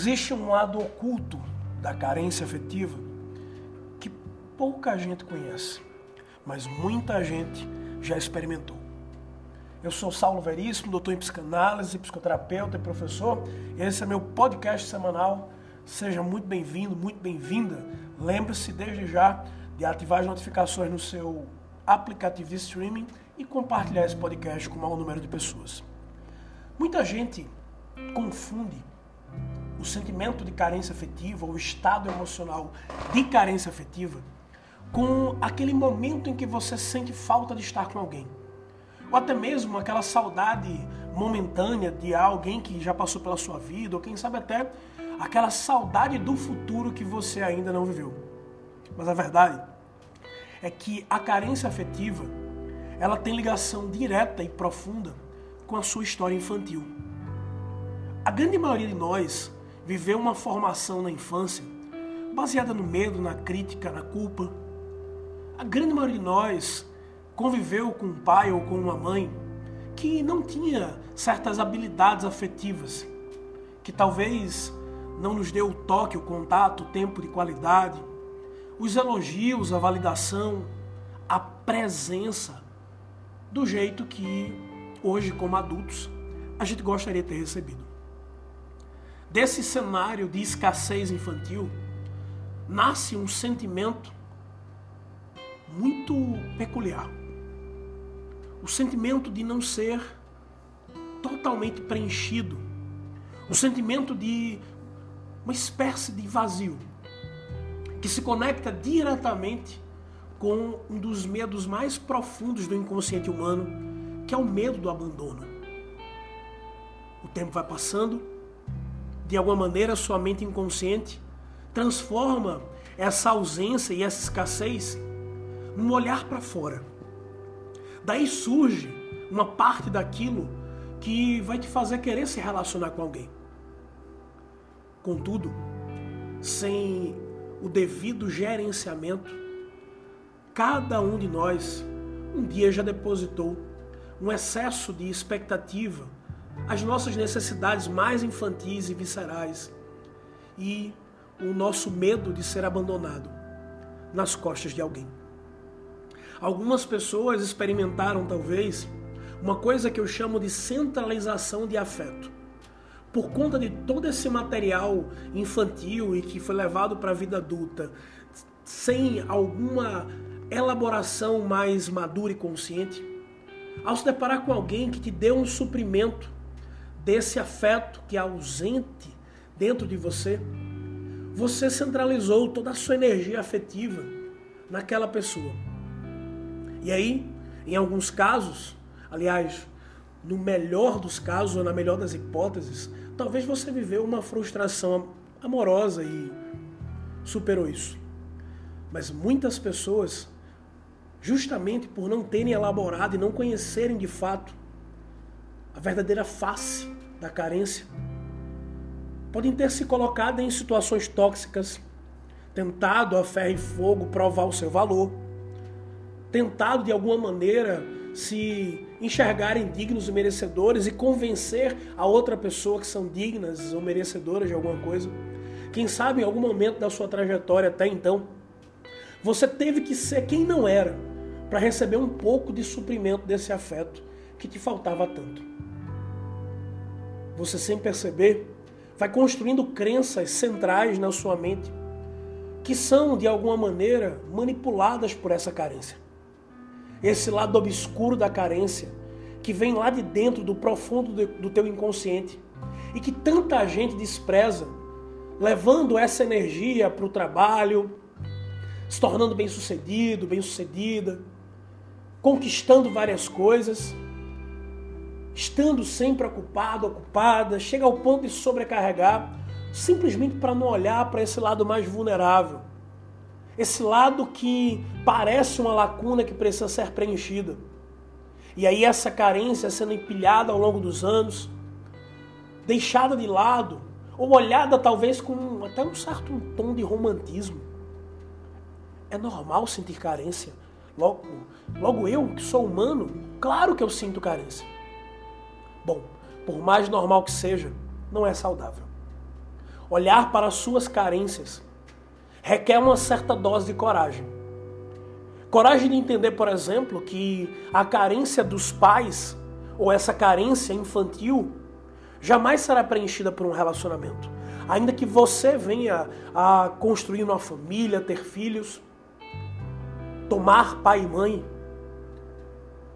Existe um lado oculto da carência afetiva que pouca gente conhece, mas muita gente já experimentou. Eu sou Saulo Veríssimo, doutor em psicanálise, psicoterapeuta e professor. Esse é meu podcast semanal. Seja muito bem-vindo, muito bem-vinda. Lembre-se desde já de ativar as notificações no seu aplicativo de streaming e compartilhar esse podcast com o maior número de pessoas. Muita gente confunde o sentimento de carência afetiva, o estado emocional de carência afetiva, com aquele momento em que você sente falta de estar com alguém. Ou até mesmo aquela saudade momentânea de alguém que já passou pela sua vida, ou quem sabe até aquela saudade do futuro que você ainda não viveu. Mas a verdade é que a carência afetiva, ela tem ligação direta e profunda com a sua história infantil. A grande maioria de nós viveu uma formação na infância baseada no medo, na crítica, na culpa. A grande maioria de nós conviveu com um pai ou com uma mãe que não tinha certas habilidades afetivas, que talvez não nos deu o toque, o contato, o tempo de qualidade, os elogios, a validação, a presença do jeito que hoje, como adultos, a gente gostaria de ter recebido. Desse cenário de escassez infantil, nasce um sentimento muito peculiar. O sentimento de não ser totalmente preenchido. O sentimento de uma espécie de vazio que se conecta diretamente com um dos medos mais profundos do inconsciente humano, que é o medo do abandono. O tempo vai passando, de alguma maneira, sua mente inconsciente transforma essa ausência e essa escassez num olhar para fora. Daí surge uma parte daquilo que vai te fazer querer se relacionar com alguém. Contudo, sem o devido gerenciamento, cada um de nós um dia já depositou um excesso de expectativa as nossas necessidades mais infantis e viscerais e o nosso medo de ser abandonado nas costas de alguém. Algumas pessoas experimentaram, talvez, uma coisa que eu chamo de centralização de afeto. Por conta de todo esse material infantil e que foi levado para a vida adulta, sem alguma elaboração mais madura e consciente, ao se deparar com alguém que te deu um suprimento desse afeto que é ausente dentro de você, você centralizou toda a sua energia afetiva naquela pessoa. E aí, em alguns casos, aliás, no melhor dos casos ou na melhor das hipóteses, talvez você viveu uma frustração amorosa e superou isso. Mas muitas pessoas, justamente por não terem elaborado e não conhecerem de fato a verdadeira face da carência, podem ter se colocado em situações tóxicas, tentado a ferro e fogo provar o seu valor, tentado de alguma maneira se enxergarem dignos e merecedores e convencer a outra pessoa que são dignas ou merecedoras de alguma coisa. Quem sabe em algum momento da sua trajetória até então, você teve que ser quem não era para receber um pouco de suprimento desse afeto que te faltava tanto você sem perceber, vai construindo crenças centrais na sua mente que são, de alguma maneira, manipuladas por essa carência. Esse lado obscuro da carência, que vem lá de dentro, do profundo do teu inconsciente, e que tanta gente despreza, levando essa energia para o trabalho, se tornando bem-sucedido, bem-sucedida, conquistando várias coisas, estando sempre ocupado, ocupada, chega ao ponto de sobrecarregar, simplesmente para não olhar para esse lado mais vulnerável. Esse lado que parece uma lacuna que precisa ser preenchida. E aí essa carência sendo empilhada ao longo dos anos, deixada de lado, ou olhada talvez com até um certo tom de romantismo. É normal sentir carência. Logo, logo eu, que sou humano, claro que eu sinto carência. Bom, por mais normal que seja, não é saudável. olhar para as suas carências requer uma certa dose de coragem. Coragem de entender, por exemplo, que a carência dos pais ou essa carência infantil jamais será preenchida por um relacionamento. Ainda que você venha a construir uma família, ter filhos, tomar pai e mãe,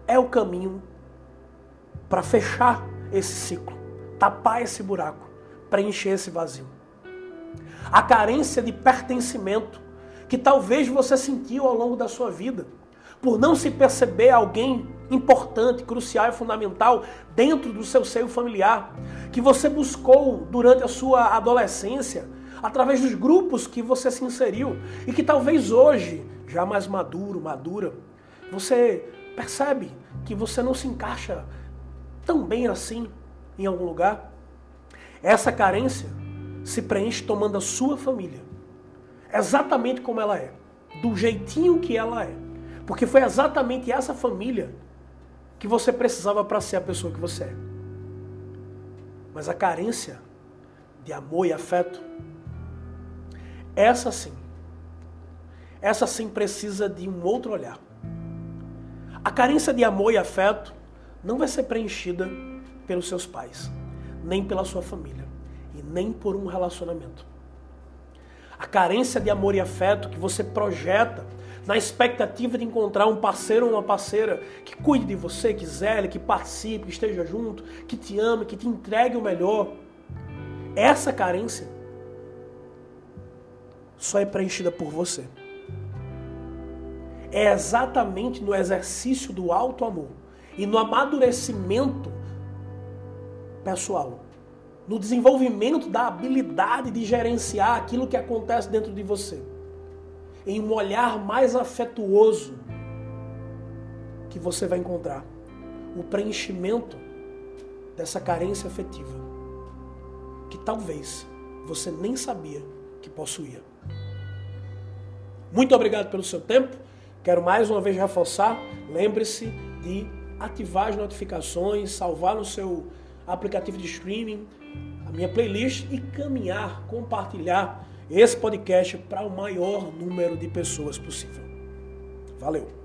é o caminho para fechar esse ciclo, tapar esse buraco, preencher esse vazio. A carência de pertencimento que talvez você sentiu ao longo da sua vida, por não se perceber alguém importante, crucial e fundamental dentro do seu seio familiar, que você buscou durante a sua adolescência, através dos grupos que você se inseriu e que talvez hoje, já mais maduro, madura, você percebe que você não se encaixa tão bem assim em algum lugar. Essa carência se preenche tomando a sua família exatamente como ela é, do jeitinho que ela é. Porque foi exatamente essa família que você precisava para ser a pessoa que você é. Mas a carência de amor e afeto, essa sim, essa sim precisa de um outro olhar. A carência de amor e afeto não vai ser preenchida pelos seus pais, nem pela sua família, e nem por um relacionamento. A carência de amor e afeto que você projeta na expectativa de encontrar um parceiro ou uma parceira que cuide de você, que zele, que participe, que esteja junto, que te ame, que te entregue o melhor. Essa carência só é preenchida por você. É exatamente no exercício do alto amor e no amadurecimento pessoal, no desenvolvimento da habilidade de gerenciar aquilo que acontece dentro de você em um olhar mais afetuoso que você vai encontrar o preenchimento dessa carência afetiva que talvez você nem sabia que possuía. Muito obrigado pelo seu tempo. Quero mais uma vez reforçar, lembre-se de ativar as notificações, salvar no seu aplicativo de streaming a minha playlist e caminhar, compartilhar esse podcast para o maior número de pessoas possível. Valeu!